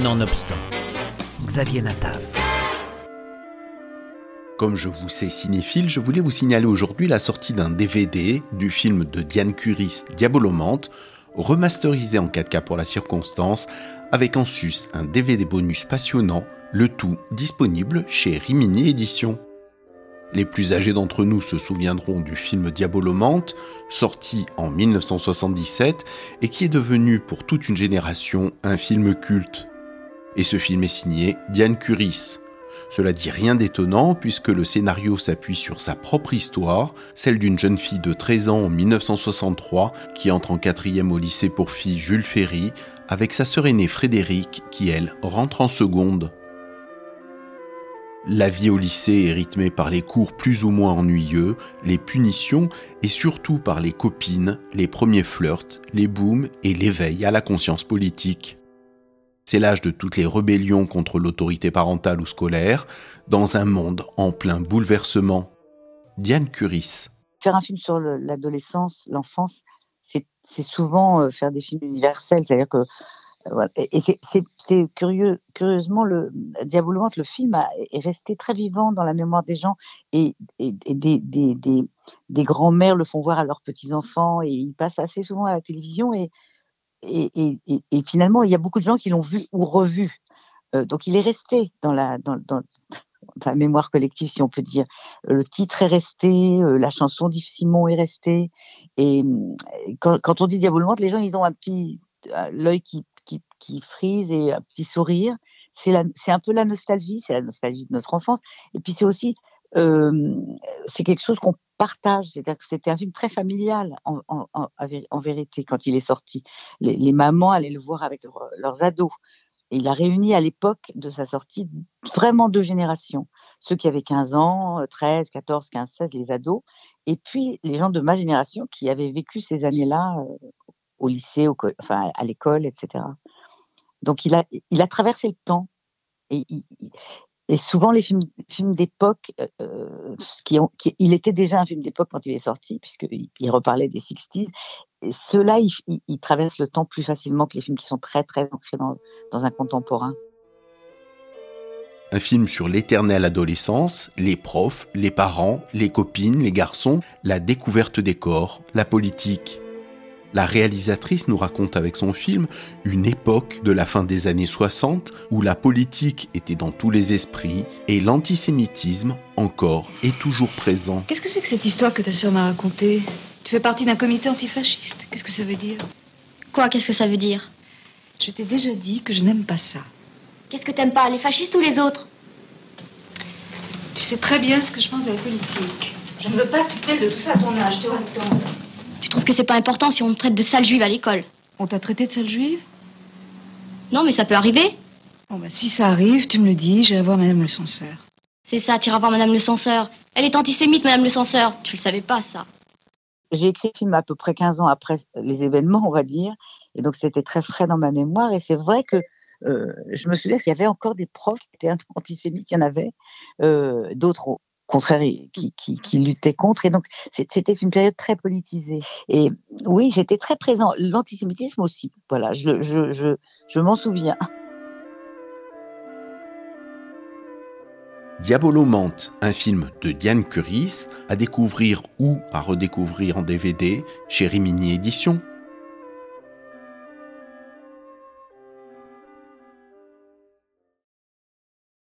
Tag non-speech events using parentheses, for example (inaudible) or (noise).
Nonobstant, Xavier Natav. Comme je vous sais cinéphile, je voulais vous signaler aujourd'hui la sortie d'un DVD du film de Diane Curis Diabolomante, remasterisé en 4K pour la circonstance, avec en sus un DVD bonus passionnant, le tout disponible chez Rimini Éditions. Les plus âgés d'entre nous se souviendront du film Diabolomante, sorti en 1977 et qui est devenu pour toute une génération un film culte. Et ce film est signé Diane Curis. Cela dit rien d'étonnant puisque le scénario s'appuie sur sa propre histoire, celle d'une jeune fille de 13 ans en 1963 qui entre en quatrième au lycée pour filles Jules Ferry avec sa sœur aînée Frédéric qui elle rentre en seconde. La vie au lycée est rythmée par les cours plus ou moins ennuyeux, les punitions et surtout par les copines, les premiers flirts, les booms et l'éveil à la conscience politique. C'est l'âge de toutes les rébellions contre l'autorité parentale ou scolaire, dans un monde en plein bouleversement. Diane Curis. Faire un film sur l'adolescence, l'enfance, c'est souvent euh, faire des films universels, c'est-à-dire que et c'est curieux, curieusement, le le film est resté très vivant dans la mémoire des gens et, des, des, des, grands-mères le font voir à leurs petits-enfants et il passe assez souvent à la télévision et, et, finalement, il y a beaucoup de gens qui l'ont vu ou revu. Euh, donc il est resté dans la, (laughs) mémoire collective, si on peut dire. Le titre est resté, euh, la chanson d'Yves Simon est restée. Et quand, quand on dit Diabolomante, les gens, ils ont un petit l'œil qui qui frise et un petit sourire. C'est un peu la nostalgie, c'est la nostalgie de notre enfance. Et puis c'est aussi, c'est quelque chose qu'on partage. C'est-à-dire que c'était un film très familial en, vérité quand il est sorti. Les, mamans allaient le voir avec leurs ados. Il a réuni à l'époque de sa sortie vraiment deux générations. Ceux qui avaient 15 ans, 13, 14, 15, 16, les ados. Et puis les gens de ma génération qui avaient vécu ces années-là au lycée, enfin à l'école, etc. Donc il a, il traversé le temps. Et, et souvent les films, d'époque, euh, euh, il était déjà un film d'époque quand il est sorti, puisqu'il il reparlait des 60s. Ceux-là, ils, traversent le temps plus facilement que les films qui sont très très ancrés dans, dans un contemporain. Un film sur l'éternelle adolescence, les profs, les parents, les copines, les garçons, la découverte des corps, la politique. La réalisatrice nous raconte avec son film une époque de la fin des années 60 où la politique était dans tous les esprits et l'antisémitisme encore et toujours présent. Qu'est-ce que c'est que cette histoire que ta sœur m'a racontée? Tu fais partie d'un comité antifasciste. Qu'est-ce que ça veut dire? Quoi, qu'est-ce que ça veut dire? Je t'ai déjà dit que je n'aime pas ça. Qu'est-ce que t'aimes pas, les fascistes ou les autres? Tu sais très bien ce que je pense de la politique. Je ne veux pas que tu de tout ça à ton âge, tu vois, tu trouves que c'est pas important si on te traite de sale juive à l'école On t'a traité de sale juive Non, mais ça peut arriver. Bon, bah, si ça arrive, tu me le dis, j'irai voir Madame le censeur. C'est ça, tu iras voir Madame le censeur. Elle est antisémite, Madame le censeur. Tu le savais pas, ça. J'ai écrit le film à peu près 15 ans après les événements, on va dire. Et donc, c'était très frais dans ma mémoire. Et c'est vrai que euh, je me souviens qu'il y avait encore des profs qui étaient (laughs) antisémites, il y en avait. Euh, d'autres contraire qui, qui, qui luttait contre. Et donc, c'était une période très politisée. Et oui, c'était très présent. L'antisémitisme aussi. Voilà, je, je, m'en souviens. Diabolomante, un film de Diane Curis, à découvrir ou à redécouvrir en DVD chez Rimini Éditions.